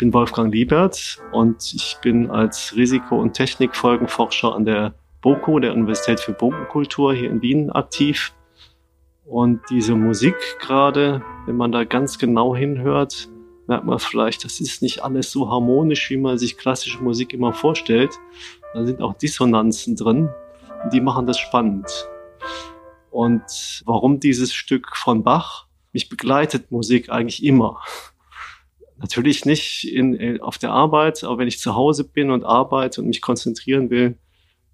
bin Wolfgang Liebert und ich bin als Risiko- und Technikfolgenforscher an der BOKU, der Universität für Bogenkultur hier in Wien aktiv. Und diese Musik gerade, wenn man da ganz genau hinhört, merkt man vielleicht, das ist nicht alles so harmonisch, wie man sich klassische Musik immer vorstellt. Da sind auch Dissonanzen drin und die machen das spannend. Und warum dieses Stück von Bach? Mich begleitet Musik eigentlich immer. Natürlich nicht in, äh, auf der Arbeit, aber wenn ich zu Hause bin und arbeite und mich konzentrieren will,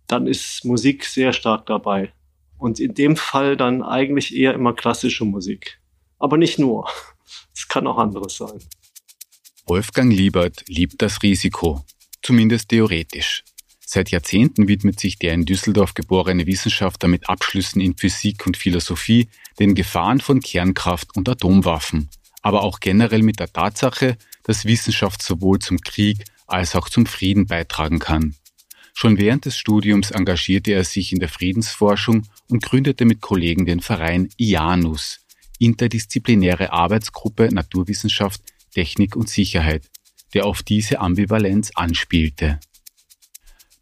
dann ist Musik sehr stark dabei. Und in dem Fall dann eigentlich eher immer klassische Musik. Aber nicht nur. Es kann auch anderes sein. Wolfgang Liebert liebt das Risiko. Zumindest theoretisch. Seit Jahrzehnten widmet sich der in Düsseldorf geborene Wissenschaftler mit Abschlüssen in Physik und Philosophie den Gefahren von Kernkraft und Atomwaffen aber auch generell mit der Tatsache, dass Wissenschaft sowohl zum Krieg als auch zum Frieden beitragen kann. Schon während des Studiums engagierte er sich in der Friedensforschung und gründete mit Kollegen den Verein IANUS, interdisziplinäre Arbeitsgruppe Naturwissenschaft, Technik und Sicherheit, der auf diese Ambivalenz anspielte.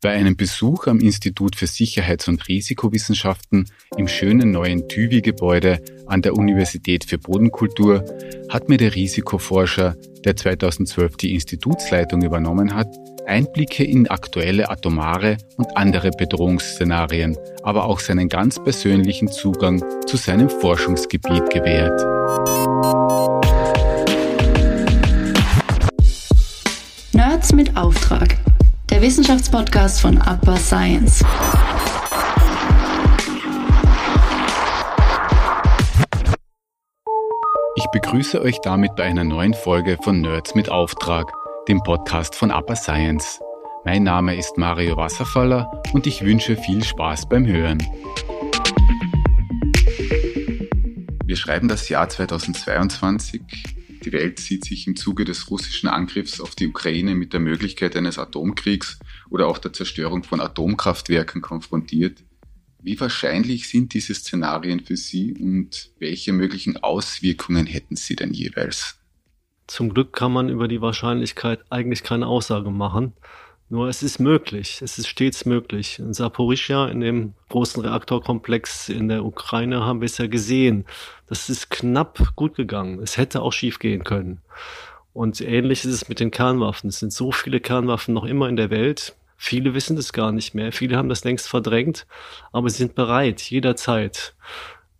Bei einem Besuch am Institut für Sicherheits- und Risikowissenschaften im schönen neuen TÜVI-Gebäude an der Universität für Bodenkultur hat mir der Risikoforscher, der 2012 die Institutsleitung übernommen hat, Einblicke in aktuelle atomare und andere Bedrohungsszenarien, aber auch seinen ganz persönlichen Zugang zu seinem Forschungsgebiet gewährt. Nerds mit Auftrag der Wissenschaftspodcast von Upper Science. Ich begrüße euch damit bei einer neuen Folge von Nerds mit Auftrag, dem Podcast von Upper Science. Mein Name ist Mario Wasserfaller und ich wünsche viel Spaß beim Hören. Wir schreiben das Jahr 2022 die Welt sieht sich im Zuge des russischen Angriffs auf die Ukraine mit der Möglichkeit eines Atomkriegs oder auch der Zerstörung von Atomkraftwerken konfrontiert. Wie wahrscheinlich sind diese Szenarien für Sie und welche möglichen Auswirkungen hätten sie denn jeweils? Zum Glück kann man über die Wahrscheinlichkeit eigentlich keine Aussage machen. Nur es ist möglich, es ist stets möglich. In Saporischia, in dem großen Reaktorkomplex in der Ukraine, haben wir es ja gesehen. Das ist knapp gut gegangen. Es hätte auch schief gehen können. Und ähnlich ist es mit den Kernwaffen. Es sind so viele Kernwaffen noch immer in der Welt. Viele wissen das gar nicht mehr. Viele haben das längst verdrängt, aber sie sind bereit, jederzeit.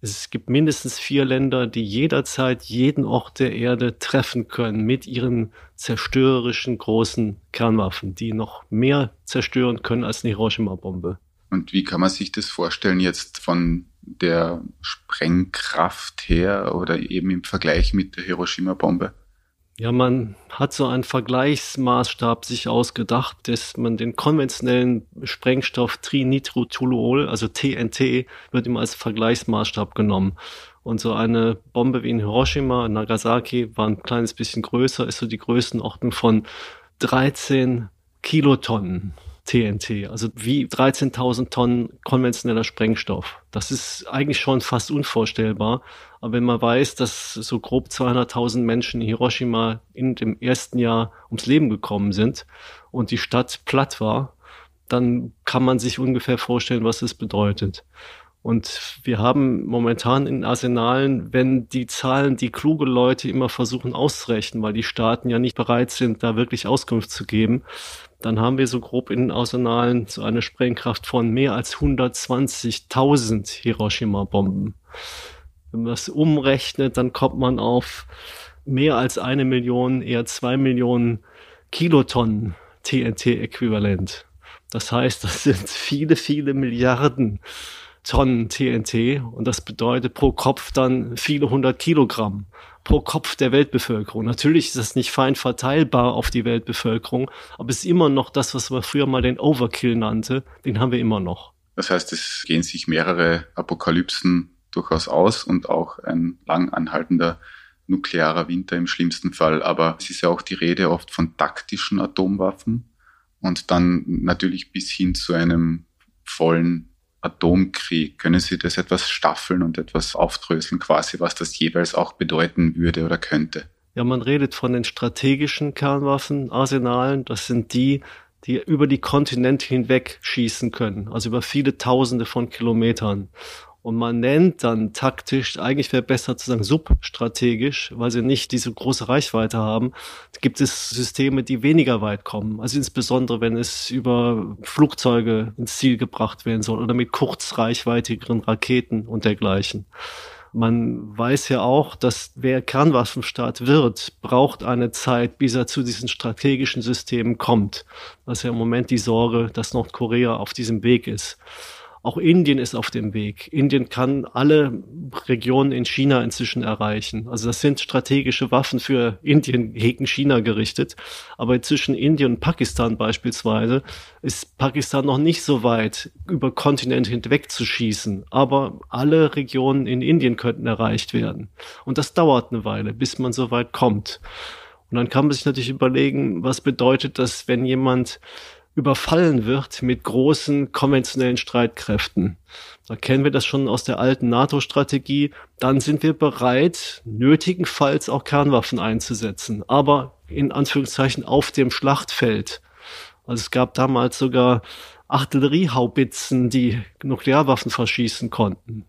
Es gibt mindestens vier Länder, die jederzeit jeden Ort der Erde treffen können mit ihren zerstörerischen großen Kernwaffen, die noch mehr zerstören können als eine Hiroshima-Bombe. Und wie kann man sich das vorstellen jetzt von der Sprengkraft her oder eben im Vergleich mit der Hiroshima-Bombe? Ja, man hat so einen Vergleichsmaßstab sich ausgedacht, dass man den konventionellen Sprengstoff Trinitrotoluol, also TNT, wird immer als Vergleichsmaßstab genommen. Und so eine Bombe wie in Hiroshima, Nagasaki, war ein kleines bisschen größer, ist so die Größenordnung von 13 Kilotonnen. TNT, also wie 13.000 Tonnen konventioneller Sprengstoff. Das ist eigentlich schon fast unvorstellbar. Aber wenn man weiß, dass so grob 200.000 Menschen in Hiroshima in dem ersten Jahr ums Leben gekommen sind und die Stadt platt war, dann kann man sich ungefähr vorstellen, was es bedeutet. Und wir haben momentan in Arsenalen, wenn die Zahlen, die kluge Leute immer versuchen auszurechnen, weil die Staaten ja nicht bereit sind, da wirklich Auskunft zu geben, dann haben wir so grob in den Arsenalen so eine Sprengkraft von mehr als 120.000 Hiroshima-Bomben. Wenn man das umrechnet, dann kommt man auf mehr als eine Million, eher zwei Millionen Kilotonnen TNT-Äquivalent. Das heißt, das sind viele, viele Milliarden Tonnen TNT und das bedeutet pro Kopf dann viele hundert Kilogramm pro Kopf der Weltbevölkerung. Natürlich ist das nicht fein verteilbar auf die Weltbevölkerung, aber es ist immer noch das, was man früher mal den Overkill nannte, den haben wir immer noch. Das heißt, es gehen sich mehrere Apokalypsen durchaus aus und auch ein lang anhaltender nuklearer Winter im schlimmsten Fall. Aber es ist ja auch die Rede oft von taktischen Atomwaffen und dann natürlich bis hin zu einem vollen Atomkrieg. Können Sie das etwas staffeln und etwas aufdröseln, quasi, was das jeweils auch bedeuten würde oder könnte? Ja, man redet von den strategischen Kernwaffenarsenalen. Das sind die, die über die Kontinente hinweg schießen können, also über viele Tausende von Kilometern. Und man nennt dann taktisch, eigentlich wäre besser zu sagen substrategisch, weil sie nicht diese große Reichweite haben, gibt es Systeme, die weniger weit kommen. Also insbesondere, wenn es über Flugzeuge ins Ziel gebracht werden soll oder mit kurzreichweitigeren Raketen und dergleichen. Man weiß ja auch, dass wer Kernwaffenstaat wird, braucht eine Zeit, bis er zu diesen strategischen Systemen kommt. Das ist ja im Moment die Sorge, dass Nordkorea auf diesem Weg ist. Auch Indien ist auf dem Weg. Indien kann alle Regionen in China inzwischen erreichen. Also das sind strategische Waffen für Indien gegen China gerichtet. Aber zwischen Indien und Pakistan beispielsweise ist Pakistan noch nicht so weit, über Kontinente hinweg zu schießen. Aber alle Regionen in Indien könnten erreicht werden. Und das dauert eine Weile, bis man so weit kommt. Und dann kann man sich natürlich überlegen, was bedeutet das, wenn jemand überfallen wird mit großen konventionellen Streitkräften. Da kennen wir das schon aus der alten NATO-Strategie. Dann sind wir bereit, nötigenfalls auch Kernwaffen einzusetzen, aber in Anführungszeichen auf dem Schlachtfeld. Also es gab damals sogar Artilleriehaubitzen, die Nuklearwaffen verschießen konnten.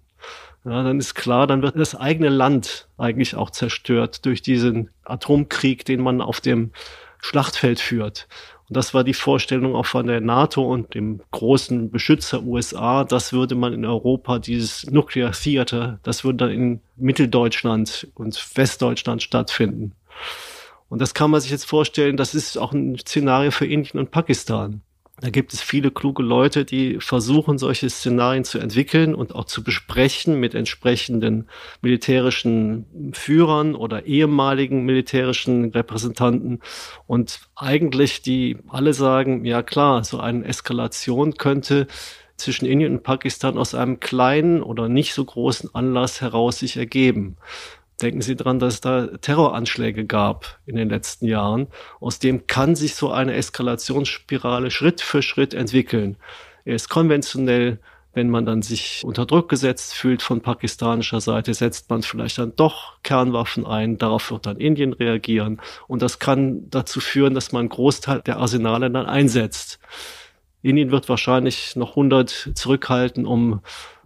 Ja, dann ist klar, dann wird das eigene Land eigentlich auch zerstört durch diesen Atomkrieg, den man auf dem Schlachtfeld führt. Und das war die Vorstellung auch von der NATO und dem großen Beschützer USA. Das würde man in Europa, dieses Nuclear Theater, das würde dann in Mitteldeutschland und Westdeutschland stattfinden. Und das kann man sich jetzt vorstellen, das ist auch ein Szenario für Indien und Pakistan. Da gibt es viele kluge Leute, die versuchen, solche Szenarien zu entwickeln und auch zu besprechen mit entsprechenden militärischen Führern oder ehemaligen militärischen Repräsentanten. Und eigentlich die alle sagen, ja klar, so eine Eskalation könnte zwischen Indien und Pakistan aus einem kleinen oder nicht so großen Anlass heraus sich ergeben. Denken Sie dran, dass es da Terroranschläge gab in den letzten Jahren. Aus dem kann sich so eine Eskalationsspirale Schritt für Schritt entwickeln. Er ist konventionell, wenn man dann sich unter Druck gesetzt fühlt von pakistanischer Seite, setzt man vielleicht dann doch Kernwaffen ein. Darauf wird dann Indien reagieren. Und das kann dazu führen, dass man einen Großteil der Arsenale dann einsetzt. Indien wird wahrscheinlich noch 100 zurückhalten, um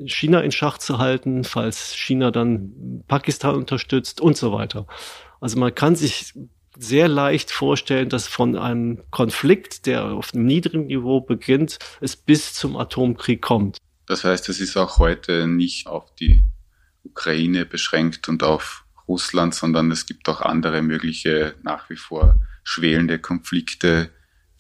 China in Schach zu halten, falls China dann Pakistan unterstützt und so weiter. Also man kann sich sehr leicht vorstellen, dass von einem Konflikt, der auf einem niedrigen Niveau beginnt, es bis zum Atomkrieg kommt. Das heißt, es ist auch heute nicht auf die Ukraine beschränkt und auf Russland, sondern es gibt auch andere mögliche nach wie vor schwelende Konflikte,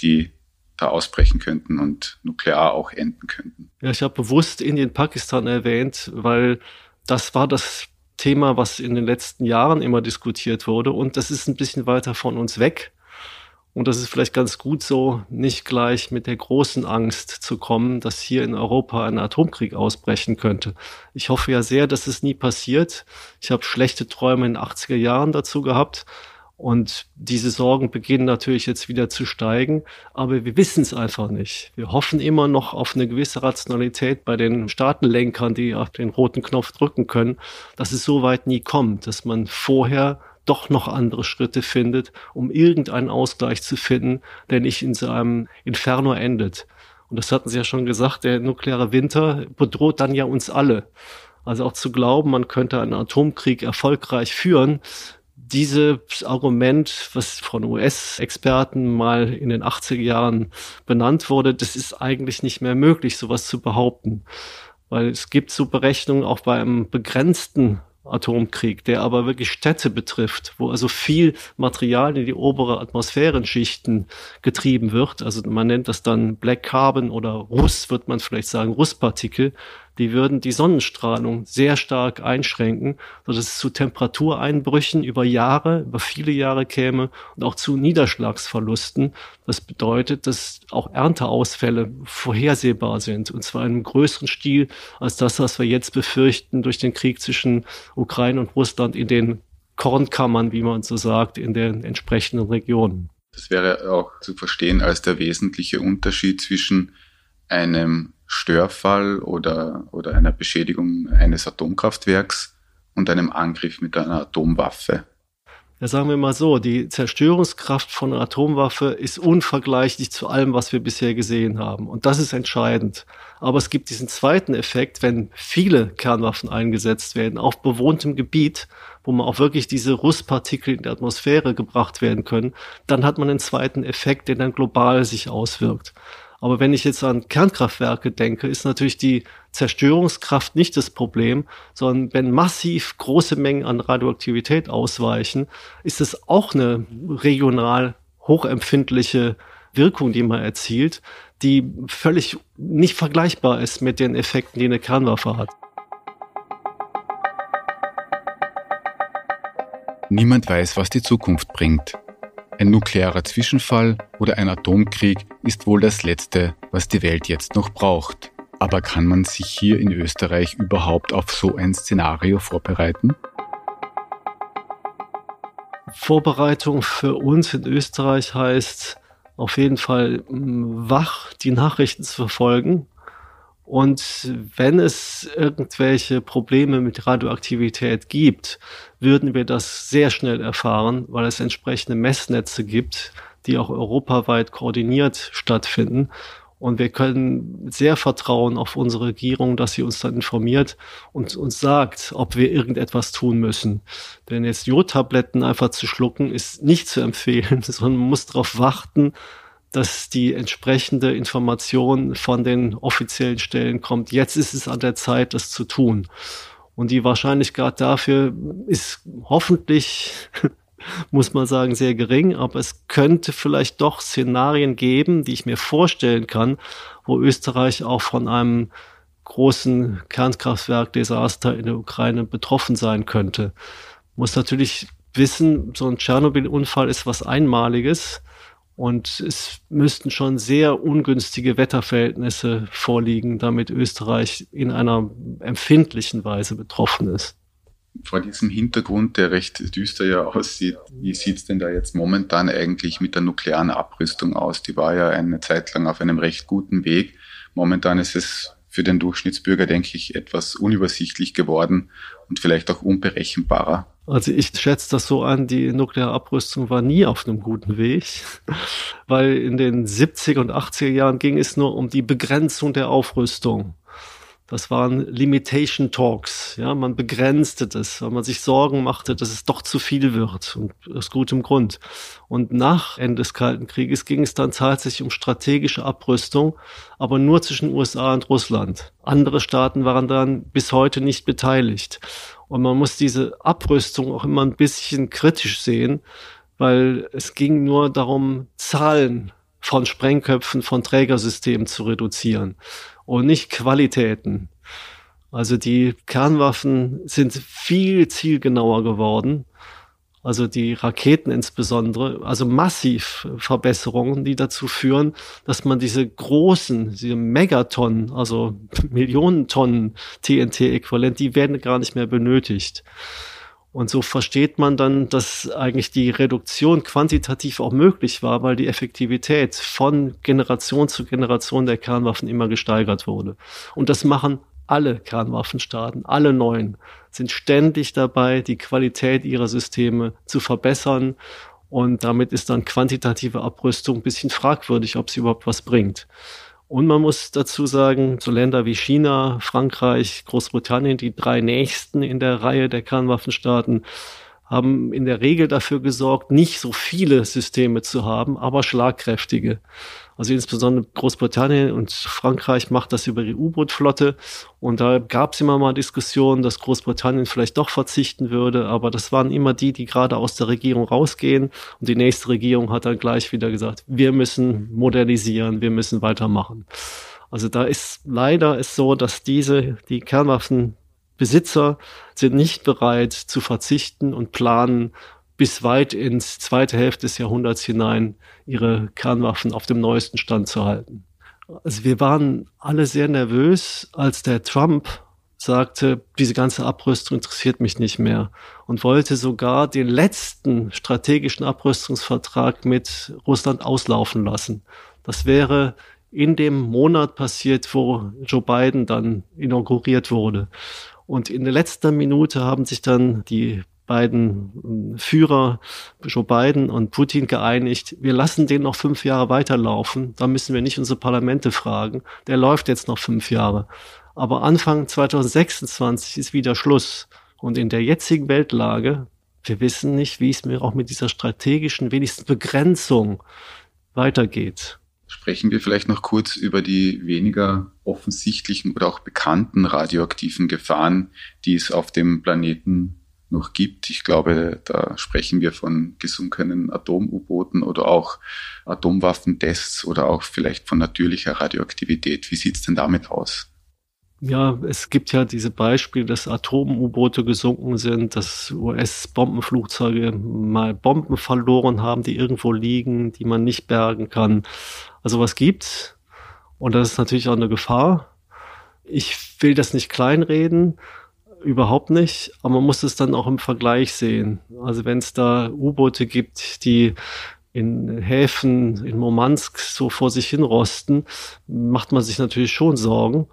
die da ausbrechen könnten und nuklear auch enden könnten. Ja, ich habe bewusst Indien-Pakistan erwähnt, weil das war das Thema, was in den letzten Jahren immer diskutiert wurde und das ist ein bisschen weiter von uns weg. Und das ist vielleicht ganz gut so, nicht gleich mit der großen Angst zu kommen, dass hier in Europa ein Atomkrieg ausbrechen könnte. Ich hoffe ja sehr, dass es nie passiert. Ich habe schlechte Träume in den 80er Jahren dazu gehabt. Und diese Sorgen beginnen natürlich jetzt wieder zu steigen, aber wir wissen es einfach nicht. Wir hoffen immer noch auf eine gewisse Rationalität bei den Staatenlenkern, die auf den roten Knopf drücken können, dass es so weit nie kommt, dass man vorher doch noch andere Schritte findet, um irgendeinen Ausgleich zu finden, der nicht in so einem Inferno endet. Und das hatten Sie ja schon gesagt, der nukleare Winter bedroht dann ja uns alle. Also auch zu glauben, man könnte einen Atomkrieg erfolgreich führen, dieses Argument, was von US-Experten mal in den 80er Jahren benannt wurde, das ist eigentlich nicht mehr möglich, sowas zu behaupten. Weil es gibt so Berechnungen auch bei einem begrenzten Atomkrieg, der aber wirklich Städte betrifft, wo also viel Material in die obere Atmosphärenschichten getrieben wird. Also man nennt das dann Black Carbon oder Russ, wird man vielleicht sagen, Russpartikel die würden die Sonnenstrahlung sehr stark einschränken, sodass es zu Temperatureinbrüchen über Jahre, über viele Jahre käme und auch zu Niederschlagsverlusten. Das bedeutet, dass auch Ernteausfälle vorhersehbar sind, und zwar in einem größeren Stil als das, was wir jetzt befürchten durch den Krieg zwischen Ukraine und Russland in den Kornkammern, wie man so sagt, in den entsprechenden Regionen. Das wäre auch zu verstehen als der wesentliche Unterschied zwischen einem Störfall oder, oder einer Beschädigung eines Atomkraftwerks und einem Angriff mit einer Atomwaffe. Ja, sagen wir mal so, die Zerstörungskraft von einer Atomwaffe ist unvergleichlich zu allem, was wir bisher gesehen haben. Und das ist entscheidend. Aber es gibt diesen zweiten Effekt, wenn viele Kernwaffen eingesetzt werden, auf bewohntem Gebiet, wo man auch wirklich diese Rustpartikel in die Atmosphäre gebracht werden können, dann hat man einen zweiten Effekt, der dann global sich auswirkt. Aber wenn ich jetzt an Kernkraftwerke denke, ist natürlich die Zerstörungskraft nicht das Problem, sondern wenn massiv große Mengen an Radioaktivität ausweichen, ist es auch eine regional hochempfindliche Wirkung, die man erzielt, die völlig nicht vergleichbar ist mit den Effekten, die eine Kernwaffe hat. Niemand weiß, was die Zukunft bringt. Ein nuklearer Zwischenfall oder ein Atomkrieg ist wohl das Letzte, was die Welt jetzt noch braucht. Aber kann man sich hier in Österreich überhaupt auf so ein Szenario vorbereiten? Vorbereitung für uns in Österreich heißt auf jeden Fall wach die Nachrichten zu verfolgen und wenn es irgendwelche Probleme mit Radioaktivität gibt, würden wir das sehr schnell erfahren, weil es entsprechende Messnetze gibt, die auch europaweit koordiniert stattfinden. Und wir können sehr vertrauen auf unsere Regierung, dass sie uns dann informiert und uns sagt, ob wir irgendetwas tun müssen. Denn jetzt Jodtabletten einfach zu schlucken, ist nicht zu empfehlen, sondern man muss darauf warten, dass die entsprechende Information von den offiziellen Stellen kommt. Jetzt ist es an der Zeit, das zu tun. Und die Wahrscheinlichkeit dafür ist hoffentlich, muss man sagen, sehr gering, aber es könnte vielleicht doch Szenarien geben, die ich mir vorstellen kann, wo Österreich auch von einem großen Kernkraftwerk-Desaster in der Ukraine betroffen sein könnte. Muss natürlich wissen, so ein Tschernobyl-Unfall ist was Einmaliges. Und es müssten schon sehr ungünstige Wetterverhältnisse vorliegen, damit Österreich in einer empfindlichen Weise betroffen ist. Vor diesem Hintergrund, der recht düster ja aussieht, wie sieht's denn da jetzt momentan eigentlich mit der nuklearen Abrüstung aus? Die war ja eine Zeit lang auf einem recht guten Weg. Momentan ist es für den Durchschnittsbürger, denke ich, etwas unübersichtlich geworden und vielleicht auch unberechenbarer. Also ich schätze das so an, die nukleare Abrüstung war nie auf einem guten Weg, weil in den 70er und 80er Jahren ging es nur um die Begrenzung der Aufrüstung. Das waren Limitation Talks. Ja, man begrenzte das, weil man sich Sorgen machte, dass es doch zu viel wird und aus gutem Grund. Und nach Ende des Kalten Krieges ging es dann tatsächlich um strategische Abrüstung, aber nur zwischen USA und Russland. Andere Staaten waren dann bis heute nicht beteiligt. Und man muss diese Abrüstung auch immer ein bisschen kritisch sehen, weil es ging nur darum, Zahlen von Sprengköpfen, von Trägersystemen zu reduzieren und nicht Qualitäten. Also die Kernwaffen sind viel zielgenauer geworden. Also die Raketen insbesondere, also massiv Verbesserungen, die dazu führen, dass man diese großen, diese Megatonnen, also Millionen Tonnen TNT-Äquivalent, die werden gar nicht mehr benötigt. Und so versteht man dann, dass eigentlich die Reduktion quantitativ auch möglich war, weil die Effektivität von Generation zu Generation der Kernwaffen immer gesteigert wurde. Und das machen alle Kernwaffenstaaten, alle neuen, sind ständig dabei, die Qualität ihrer Systeme zu verbessern. Und damit ist dann quantitative Abrüstung ein bisschen fragwürdig, ob sie überhaupt was bringt. Und man muss dazu sagen, so Länder wie China, Frankreich, Großbritannien, die drei nächsten in der Reihe der Kernwaffenstaaten, haben in der Regel dafür gesorgt, nicht so viele Systeme zu haben, aber schlagkräftige. Also insbesondere Großbritannien und Frankreich macht das über die U-Boot-Flotte. Und da gab es immer mal Diskussionen, dass Großbritannien vielleicht doch verzichten würde. Aber das waren immer die, die gerade aus der Regierung rausgehen. Und die nächste Regierung hat dann gleich wieder gesagt, wir müssen modernisieren, wir müssen weitermachen. Also da ist leider ist so, dass diese, die Kernwaffenbesitzer sind nicht bereit zu verzichten und planen bis weit ins zweite Hälfte des Jahrhunderts hinein ihre Kernwaffen auf dem neuesten Stand zu halten. Also wir waren alle sehr nervös, als der Trump sagte, diese ganze Abrüstung interessiert mich nicht mehr und wollte sogar den letzten strategischen Abrüstungsvertrag mit Russland auslaufen lassen. Das wäre in dem Monat passiert, wo Joe Biden dann inauguriert wurde. Und in der letzten Minute haben sich dann die beiden Führer, Joe Biden und Putin, geeinigt, wir lassen den noch fünf Jahre weiterlaufen. Da müssen wir nicht unsere Parlamente fragen. Der läuft jetzt noch fünf Jahre. Aber Anfang 2026 ist wieder Schluss. Und in der jetzigen Weltlage, wir wissen nicht, wie es mir auch mit dieser strategischen, wenigstens Begrenzung weitergeht. Sprechen wir vielleicht noch kurz über die weniger offensichtlichen oder auch bekannten radioaktiven Gefahren, die es auf dem Planeten noch gibt. Ich glaube, da sprechen wir von gesunkenen Atom-U-Booten oder auch Atomwaffentests oder auch vielleicht von natürlicher Radioaktivität. Wie sieht's denn damit aus? Ja, es gibt ja diese Beispiele, dass Atom-U-Boote gesunken sind, dass US-Bombenflugzeuge mal Bomben verloren haben, die irgendwo liegen, die man nicht bergen kann. Also was gibt's? Und das ist natürlich auch eine Gefahr. Ich will das nicht kleinreden, überhaupt nicht, aber man muss es dann auch im Vergleich sehen. Also wenn es da U-Boote gibt, die in Häfen in Murmansk so vor sich hin rosten, macht man sich natürlich schon Sorgen.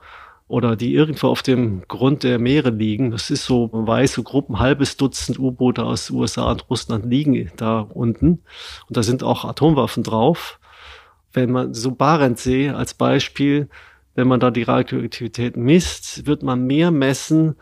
Oder die irgendwo auf dem Grund der Meere liegen. Das ist so, man weiß, so grob ein halbes Dutzend U-Boote aus USA und Russland liegen da unten. Und da sind auch Atomwaffen drauf. Wenn man so Barentssee als Beispiel, wenn man da die Radioaktivität misst, wird man mehr messen,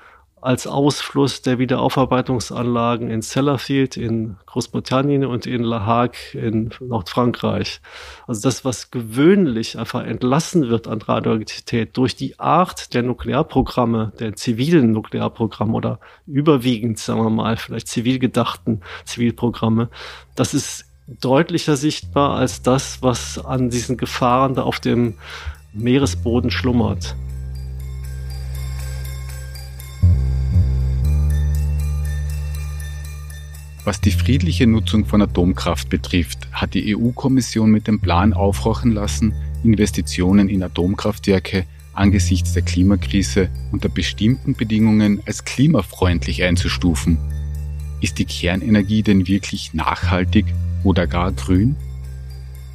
als Ausfluss der Wiederaufarbeitungsanlagen in Sellafield in Großbritannien und in La Hague in Nordfrankreich. Also das, was gewöhnlich einfach entlassen wird an Radioaktivität durch die Art der Nuklearprogramme, der zivilen Nuklearprogramme oder überwiegend, sagen wir mal, vielleicht zivil gedachten Zivilprogramme, das ist deutlicher sichtbar als das, was an diesen Gefahren da auf dem Meeresboden schlummert. Was die friedliche Nutzung von Atomkraft betrifft, hat die EU-Kommission mit dem Plan aufhorchen lassen, Investitionen in Atomkraftwerke angesichts der Klimakrise unter bestimmten Bedingungen als klimafreundlich einzustufen. Ist die Kernenergie denn wirklich nachhaltig oder gar grün?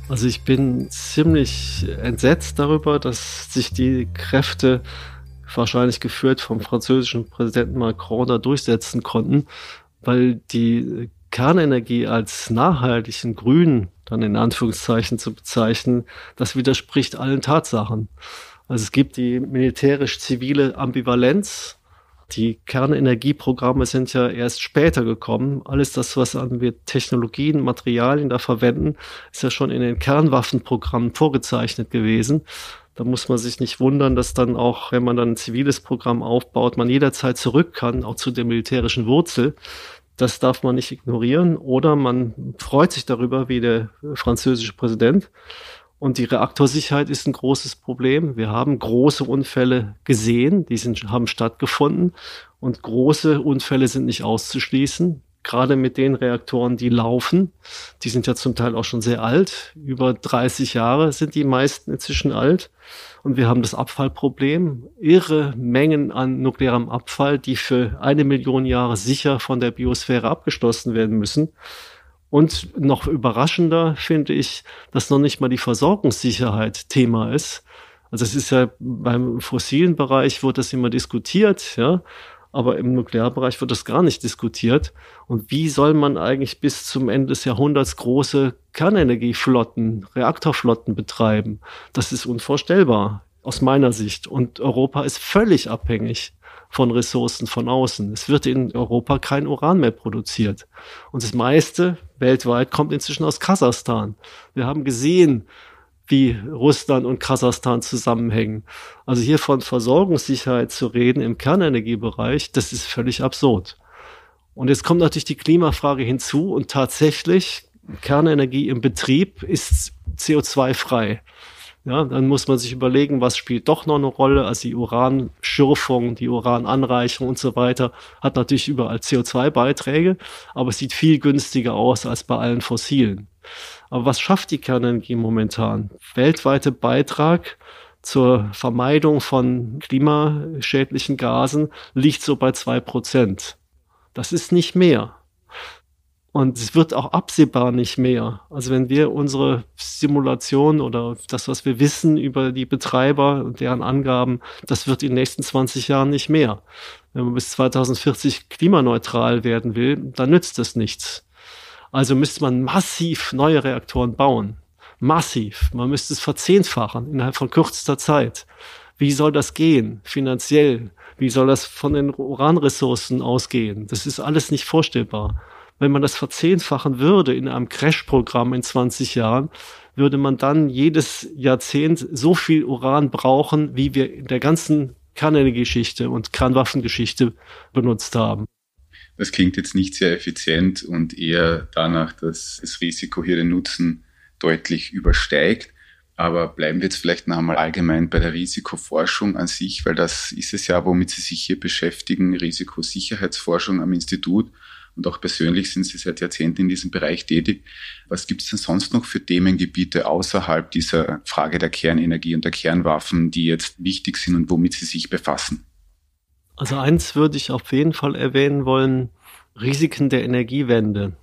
Also ich bin ziemlich entsetzt darüber, dass sich die Kräfte wahrscheinlich geführt vom französischen Präsidenten Macron da durchsetzen konnten weil die Kernenergie als nachhaltigen Grün dann in Anführungszeichen zu bezeichnen, das widerspricht allen Tatsachen. Also es gibt die militärisch-zivile Ambivalenz. Die Kernenergieprogramme sind ja erst später gekommen. Alles das, was wir Technologien, Materialien da verwenden, ist ja schon in den Kernwaffenprogrammen vorgezeichnet gewesen. Da muss man sich nicht wundern, dass dann auch, wenn man dann ein ziviles Programm aufbaut, man jederzeit zurück kann, auch zu der militärischen Wurzel. Das darf man nicht ignorieren. Oder man freut sich darüber, wie der französische Präsident. Und die Reaktorsicherheit ist ein großes Problem. Wir haben große Unfälle gesehen, die sind, haben stattgefunden. Und große Unfälle sind nicht auszuschließen gerade mit den Reaktoren, die laufen, die sind ja zum Teil auch schon sehr alt, über 30 Jahre sind die meisten inzwischen alt. Und wir haben das Abfallproblem, irre Mengen an nuklearem Abfall, die für eine Million Jahre sicher von der Biosphäre abgeschlossen werden müssen. Und noch überraschender finde ich, dass noch nicht mal die Versorgungssicherheit Thema ist. Also es ist ja beim fossilen Bereich wird das immer diskutiert, ja aber im Nuklearbereich wird das gar nicht diskutiert. Und wie soll man eigentlich bis zum Ende des Jahrhunderts große Kernenergieflotten, Reaktorflotten betreiben? Das ist unvorstellbar aus meiner Sicht. Und Europa ist völlig abhängig von Ressourcen von außen. Es wird in Europa kein Uran mehr produziert. Und das meiste weltweit kommt inzwischen aus Kasachstan. Wir haben gesehen, wie Russland und Kasachstan zusammenhängen. Also hier von Versorgungssicherheit zu reden im Kernenergiebereich, das ist völlig absurd. Und jetzt kommt natürlich die Klimafrage hinzu und tatsächlich Kernenergie im Betrieb ist CO2-frei. Ja, dann muss man sich überlegen, was spielt doch noch eine Rolle. Also die Uranschürfung, die Urananreichung und so weiter hat natürlich überall CO2-Beiträge, aber es sieht viel günstiger aus als bei allen fossilen. Aber was schafft die Kernenergie momentan? Weltweiter Beitrag zur Vermeidung von klimaschädlichen Gasen liegt so bei zwei Prozent. Das ist nicht mehr. Und es wird auch absehbar nicht mehr. Also wenn wir unsere Simulation oder das, was wir wissen über die Betreiber und deren Angaben, das wird in den nächsten 20 Jahren nicht mehr. Wenn man bis 2040 klimaneutral werden will, dann nützt das nichts. Also müsste man massiv neue Reaktoren bauen. Massiv. Man müsste es verzehnfachen innerhalb von kürzester Zeit. Wie soll das gehen? Finanziell? Wie soll das von den Uranressourcen ausgehen? Das ist alles nicht vorstellbar. Wenn man das verzehnfachen würde in einem Crash-Programm in 20 Jahren, würde man dann jedes Jahrzehnt so viel Uran brauchen, wie wir in der ganzen Kernenergiegeschichte und Kernwaffengeschichte benutzt haben. Das klingt jetzt nicht sehr effizient und eher danach, dass das Risiko hier den Nutzen deutlich übersteigt. Aber bleiben wir jetzt vielleicht noch einmal allgemein bei der Risikoforschung an sich, weil das ist es ja, womit Sie sich hier beschäftigen, Risikosicherheitsforschung am Institut. Und auch persönlich sind Sie seit Jahrzehnten in diesem Bereich tätig. Was gibt es denn sonst noch für Themengebiete außerhalb dieser Frage der Kernenergie und der Kernwaffen, die jetzt wichtig sind und womit Sie sich befassen? Also eins würde ich auf jeden Fall erwähnen wollen, Risiken der Energiewende.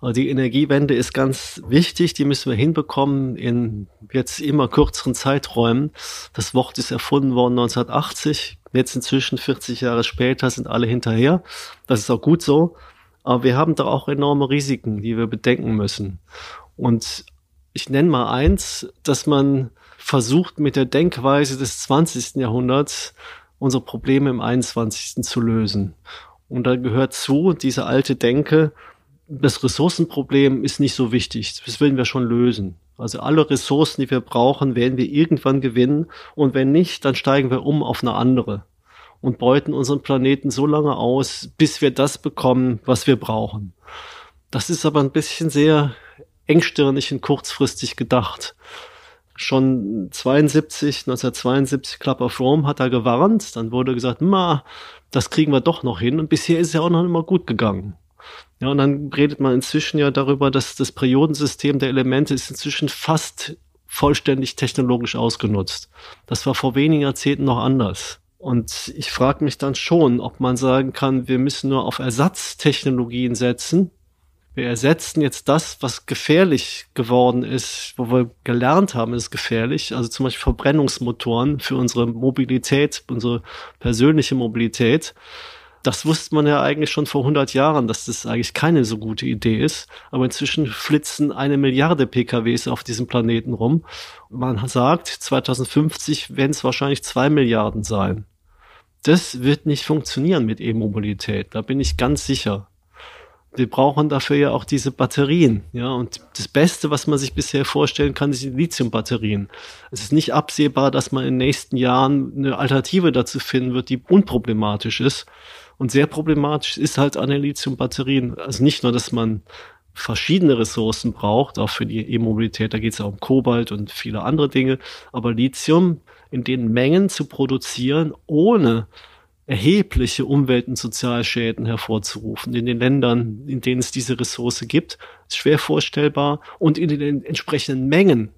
Also die Energiewende ist ganz wichtig, die müssen wir hinbekommen in jetzt immer kürzeren Zeiträumen. Das Wort ist erfunden worden 1980, jetzt inzwischen 40 Jahre später sind alle hinterher. Das ist auch gut so, aber wir haben da auch enorme Risiken, die wir bedenken müssen. Und ich nenne mal eins, dass man versucht mit der Denkweise des 20. Jahrhunderts unsere Probleme im 21. zu lösen. Und da gehört zu diese alte Denke, das Ressourcenproblem ist nicht so wichtig. Das werden wir schon lösen. Also alle Ressourcen, die wir brauchen, werden wir irgendwann gewinnen. Und wenn nicht, dann steigen wir um auf eine andere und beuten unseren Planeten so lange aus, bis wir das bekommen, was wir brauchen. Das ist aber ein bisschen sehr engstirnig und kurzfristig gedacht. Schon 72, 1972 Club of Rome hat er gewarnt. Dann wurde gesagt, ma, das kriegen wir doch noch hin. Und bisher ist es ja auch noch immer gut gegangen. Ja, und dann redet man inzwischen ja darüber, dass das Periodensystem der Elemente ist inzwischen fast vollständig technologisch ausgenutzt. Das war vor wenigen Jahrzehnten noch anders. Und ich frage mich dann schon, ob man sagen kann, wir müssen nur auf Ersatztechnologien setzen. Wir ersetzen jetzt das, was gefährlich geworden ist, wo wir gelernt haben, ist gefährlich. Also zum Beispiel Verbrennungsmotoren für unsere Mobilität, unsere persönliche Mobilität das wusste man ja eigentlich schon vor 100 Jahren, dass das eigentlich keine so gute Idee ist. Aber inzwischen flitzen eine Milliarde PKWs auf diesem Planeten rum. Man sagt, 2050 werden es wahrscheinlich zwei Milliarden sein. Das wird nicht funktionieren mit E-Mobilität. Da bin ich ganz sicher. Wir brauchen dafür ja auch diese Batterien, ja. Und das Beste, was man sich bisher vorstellen kann, sind Lithium-Batterien. Es ist nicht absehbar, dass man in den nächsten Jahren eine Alternative dazu finden wird, die unproblematisch ist. Und sehr problematisch ist halt an den Lithium-Batterien, also nicht nur, dass man verschiedene Ressourcen braucht, auch für die E-Mobilität, da geht es ja um Kobalt und viele andere Dinge, aber Lithium in den Mengen zu produzieren, ohne erhebliche Umwelt- und Sozialschäden hervorzurufen. In den Ländern, in denen es diese Ressource gibt, ist schwer vorstellbar. Und in den entsprechenden Mengen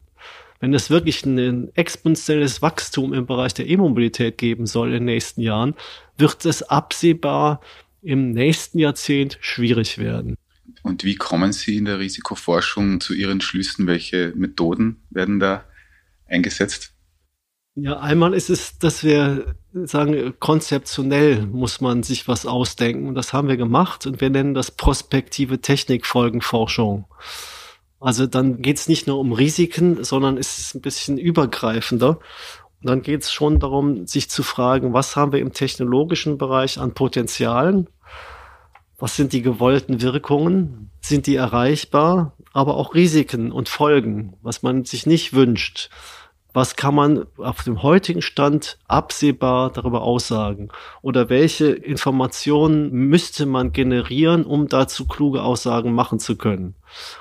wenn es wirklich ein exponentielles Wachstum im Bereich der E-Mobilität geben soll in den nächsten Jahren, wird es absehbar im nächsten Jahrzehnt schwierig werden. Und wie kommen Sie in der Risikoforschung zu Ihren Schlüssen? Welche Methoden werden da eingesetzt? Ja, einmal ist es, dass wir sagen, konzeptionell muss man sich was ausdenken. Und das haben wir gemacht und wir nennen das prospektive Technikfolgenforschung. Also dann geht es nicht nur um Risiken, sondern es ist ein bisschen übergreifender. Und dann geht es schon darum, sich zu fragen, was haben wir im technologischen Bereich an Potenzialen? Was sind die gewollten Wirkungen? Sind die erreichbar? Aber auch Risiken und Folgen, was man sich nicht wünscht was kann man auf dem heutigen Stand absehbar darüber aussagen? Oder welche Informationen müsste man generieren, um dazu kluge Aussagen machen zu können?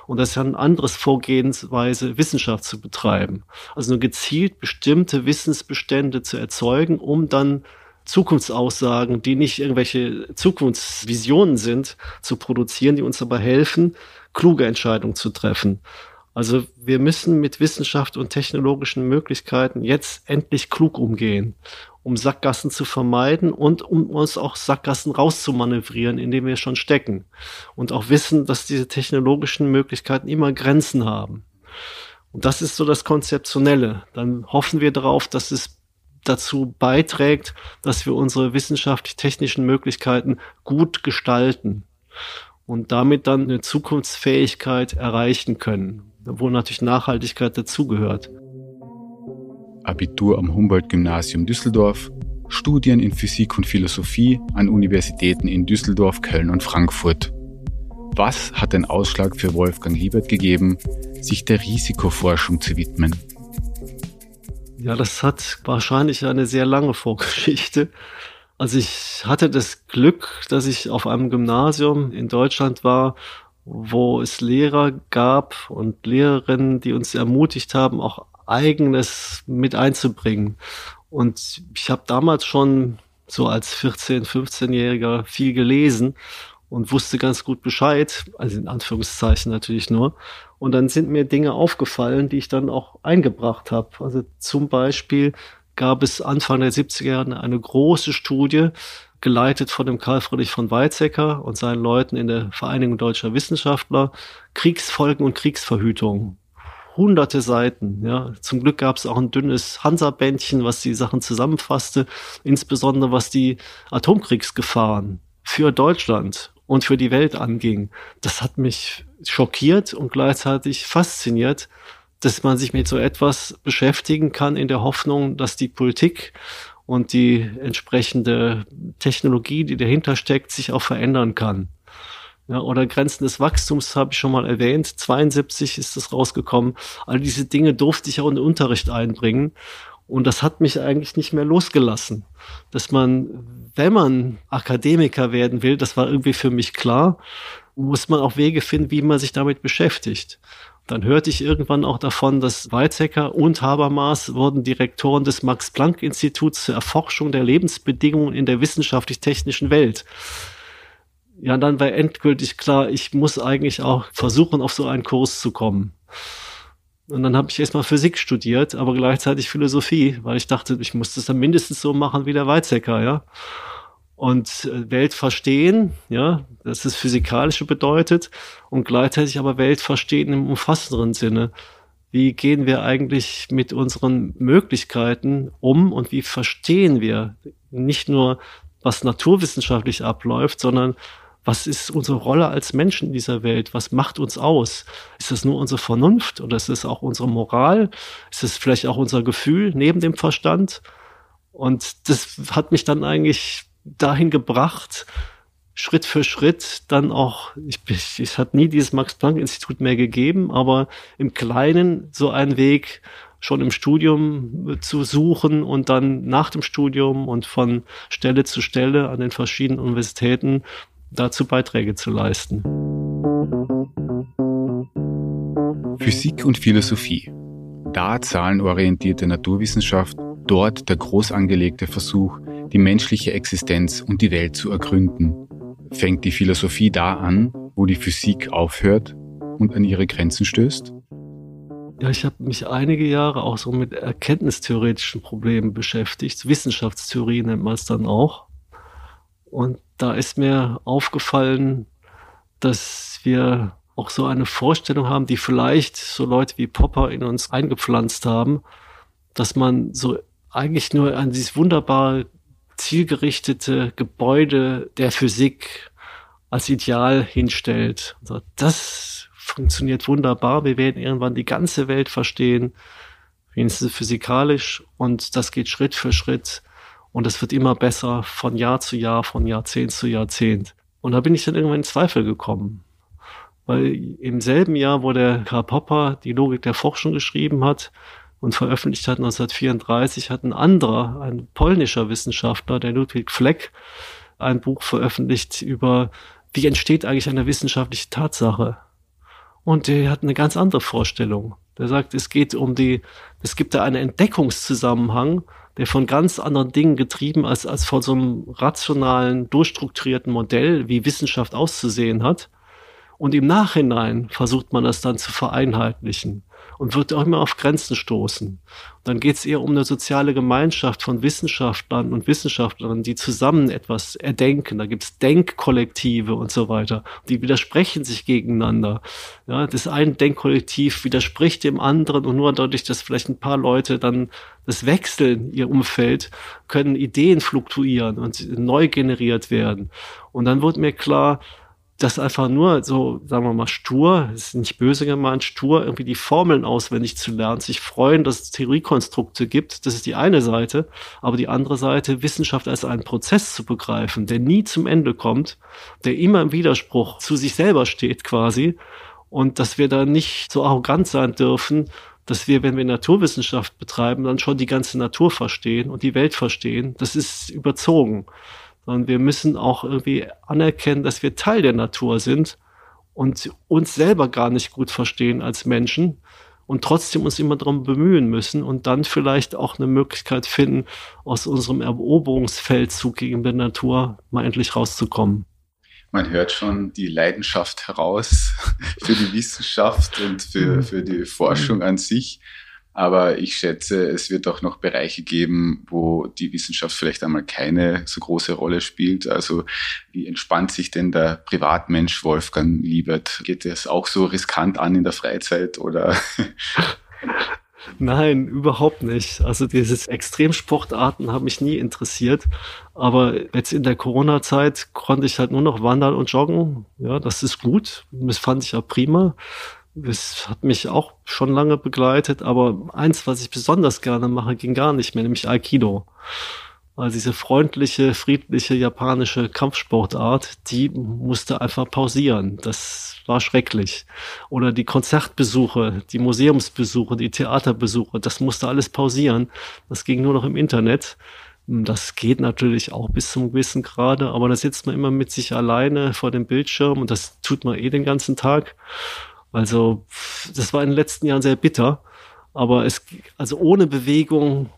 Und das ist ja ein anderes Vorgehensweise, Wissenschaft zu betreiben. Also nur gezielt bestimmte Wissensbestände zu erzeugen, um dann Zukunftsaussagen, die nicht irgendwelche Zukunftsvisionen sind, zu produzieren, die uns aber helfen, kluge Entscheidungen zu treffen. Also wir müssen mit Wissenschaft und technologischen Möglichkeiten jetzt endlich klug umgehen. um Sackgassen zu vermeiden und um uns auch Sackgassen rauszumanövrieren, in denen wir schon stecken. Und auch wissen, dass diese technologischen Möglichkeiten immer Grenzen haben. Und das ist so das Konzeptionelle. Dann hoffen wir darauf, dass es dazu beiträgt, dass wir unsere wissenschaftlich-technischen Möglichkeiten gut gestalten und damit dann eine Zukunftsfähigkeit erreichen können, wo natürlich Nachhaltigkeit dazugehört. Abitur am Humboldt-Gymnasium Düsseldorf, Studien in Physik und Philosophie an Universitäten in Düsseldorf, Köln und Frankfurt. Was hat den Ausschlag für Wolfgang Liebert gegeben, sich der Risikoforschung zu widmen? Ja, das hat wahrscheinlich eine sehr lange Vorgeschichte. Also ich hatte das Glück, dass ich auf einem Gymnasium in Deutschland war, wo es Lehrer gab und Lehrerinnen, die uns ermutigt haben, auch eigenes mit einzubringen. Und ich habe damals schon so als 14, 15-Jähriger viel gelesen und wusste ganz gut Bescheid, also in Anführungszeichen natürlich nur. Und dann sind mir Dinge aufgefallen, die ich dann auch eingebracht habe. Also zum Beispiel gab es Anfang der 70er Jahre eine große Studie, geleitet von dem Karl Friedrich von Weizsäcker und seinen Leuten in der Vereinigung deutscher Wissenschaftler, Kriegsfolgen und Kriegsverhütung hunderte Seiten. Ja, zum Glück gab es auch ein dünnes Hansa-Bändchen, was die Sachen zusammenfasste, insbesondere was die Atomkriegsgefahren für Deutschland und für die Welt anging. Das hat mich schockiert und gleichzeitig fasziniert, dass man sich mit so etwas beschäftigen kann in der Hoffnung, dass die Politik und die entsprechende Technologie, die dahinter steckt, sich auch verändern kann. Ja, oder Grenzen des Wachstums habe ich schon mal erwähnt. 72 ist das rausgekommen. All diese Dinge durfte ich auch in den Unterricht einbringen. Und das hat mich eigentlich nicht mehr losgelassen. Dass man, wenn man Akademiker werden will, das war irgendwie für mich klar, muss man auch Wege finden, wie man sich damit beschäftigt. Dann hörte ich irgendwann auch davon, dass Weizsäcker und Habermas wurden Direktoren des Max-Planck-Instituts zur Erforschung der Lebensbedingungen in der wissenschaftlich-technischen Welt ja, dann war endgültig klar, ich muss eigentlich auch versuchen, auf so einen Kurs zu kommen. Und dann habe ich erstmal Physik studiert, aber gleichzeitig Philosophie, weil ich dachte, ich muss das dann mindestens so machen wie der Weizsäcker, ja. Und äh, Welt verstehen, ja, das ist physikalische bedeutet und gleichzeitig aber Welt verstehen im umfassenderen Sinne. Wie gehen wir eigentlich mit unseren Möglichkeiten um und wie verstehen wir nicht nur, was naturwissenschaftlich abläuft, sondern was ist unsere Rolle als Menschen in dieser Welt? Was macht uns aus? Ist das nur unsere Vernunft oder ist es auch unsere Moral? Ist es vielleicht auch unser Gefühl neben dem Verstand? Und das hat mich dann eigentlich dahin gebracht, Schritt für Schritt dann auch, ich, ich, es hat nie dieses Max-Planck-Institut mehr gegeben, aber im Kleinen so einen Weg schon im Studium zu suchen und dann nach dem Studium und von Stelle zu Stelle an den verschiedenen Universitäten dazu Beiträge zu leisten. Physik und Philosophie. Da zahlenorientierte Naturwissenschaft, dort der groß angelegte Versuch, die menschliche Existenz und die Welt zu ergründen. Fängt die Philosophie da an, wo die Physik aufhört und an ihre Grenzen stößt? Ja, ich habe mich einige Jahre auch so mit erkenntnistheoretischen Problemen beschäftigt. Wissenschaftstheorie nennt man es dann auch. Und da ist mir aufgefallen, dass wir auch so eine Vorstellung haben, die vielleicht so Leute wie Popper in uns eingepflanzt haben, dass man so eigentlich nur an dieses wunderbare, zielgerichtete Gebäude der Physik als Ideal hinstellt. Also das funktioniert wunderbar. Wir werden irgendwann die ganze Welt verstehen, wenigstens physikalisch, und das geht Schritt für Schritt und es wird immer besser von Jahr zu Jahr, von Jahrzehnt zu Jahrzehnt. Und da bin ich dann irgendwann in Zweifel gekommen. Weil im selben Jahr, wo der Karl Popper die Logik der Forschung geschrieben hat und veröffentlicht hat, 1934, hat ein anderer, ein polnischer Wissenschaftler, der Ludwig Fleck, ein Buch veröffentlicht über, wie entsteht eigentlich eine wissenschaftliche Tatsache. Und der hat eine ganz andere Vorstellung. Der sagt, es geht um die, es gibt da einen Entdeckungszusammenhang der von ganz anderen Dingen getrieben als, als von so einem rationalen, durchstrukturierten Modell, wie Wissenschaft auszusehen hat. Und im Nachhinein versucht man das dann zu vereinheitlichen und wird auch immer auf Grenzen stoßen. Dann geht es eher um eine soziale Gemeinschaft von Wissenschaftlern und Wissenschaftlerinnen, die zusammen etwas erdenken. Da gibt es Denkkollektive und so weiter. Die widersprechen sich gegeneinander. Ja, das eine Denkkollektiv widerspricht dem anderen und nur dadurch, dass vielleicht ein paar Leute dann das wechseln, ihr Umfeld, können Ideen fluktuieren und neu generiert werden. Und dann wird mir klar, das einfach nur so, sagen wir mal, stur, ist nicht böse gemeint, stur irgendwie die Formeln auswendig zu lernen, sich freuen, dass es Theoriekonstrukte gibt, das ist die eine Seite, aber die andere Seite, Wissenschaft als einen Prozess zu begreifen, der nie zum Ende kommt, der immer im Widerspruch zu sich selber steht quasi. Und dass wir da nicht so arrogant sein dürfen, dass wir, wenn wir Naturwissenschaft betreiben, dann schon die ganze Natur verstehen und die Welt verstehen. Das ist überzogen sondern wir müssen auch irgendwie anerkennen, dass wir Teil der Natur sind und uns selber gar nicht gut verstehen als Menschen und trotzdem uns immer darum bemühen müssen und dann vielleicht auch eine Möglichkeit finden, aus unserem Eroberungsfeldzug gegen die Natur mal endlich rauszukommen. Man hört schon die Leidenschaft heraus für die Wissenschaft und für, mhm. für die Forschung an sich. Aber ich schätze, es wird auch noch Bereiche geben, wo die Wissenschaft vielleicht einmal keine so große Rolle spielt. Also wie entspannt sich denn der Privatmensch Wolfgang Liebert? Geht es auch so riskant an in der Freizeit oder? Nein, überhaupt nicht. Also dieses Extremsportarten haben mich nie interessiert. Aber jetzt in der Corona-Zeit konnte ich halt nur noch wandern und joggen. Ja, das ist gut. Das fand ich ja prima. Das hat mich auch schon lange begleitet, aber eins, was ich besonders gerne mache, ging gar nicht mehr, nämlich Aikido. Also diese freundliche, friedliche japanische Kampfsportart, die musste einfach pausieren. Das war schrecklich. Oder die Konzertbesuche, die Museumsbesuche, die Theaterbesuche, das musste alles pausieren. Das ging nur noch im Internet. Das geht natürlich auch bis zum gewissen Grade, aber da sitzt man immer mit sich alleine vor dem Bildschirm und das tut man eh den ganzen Tag. Also das war in den letzten Jahren sehr bitter. Aber es, also ohne Bewegung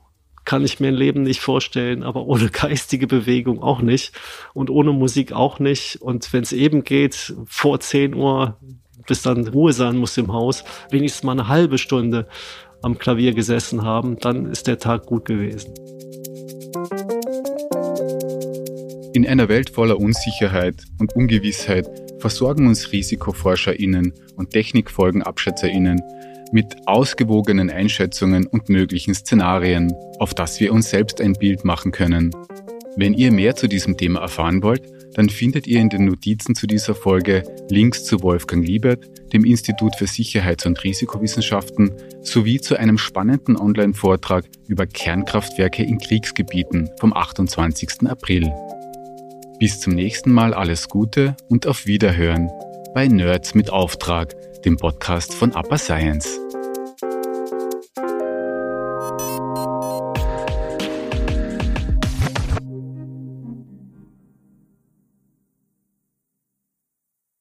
kann ich mir ein Leben nicht vorstellen, aber ohne geistige Bewegung auch nicht und ohne Musik auch nicht. Und wenn es eben geht, vor 10 Uhr, bis dann Ruhe sein muss im Haus, wenigstens mal eine halbe Stunde am Klavier gesessen haben, dann ist der Tag gut gewesen. In einer Welt voller Unsicherheit und Ungewissheit versorgen uns RisikoforscherInnen und TechnikfolgenabschätzerInnen mit ausgewogenen Einschätzungen und möglichen Szenarien, auf das wir uns selbst ein Bild machen können. Wenn ihr mehr zu diesem Thema erfahren wollt, dann findet ihr in den Notizen zu dieser Folge Links zu Wolfgang Liebert, dem Institut für Sicherheits- und Risikowissenschaften, sowie zu einem spannenden Online-Vortrag über Kernkraftwerke in Kriegsgebieten vom 28. April. Bis zum nächsten Mal alles Gute und auf Wiederhören bei Nerds mit Auftrag, dem Podcast von Upper Science.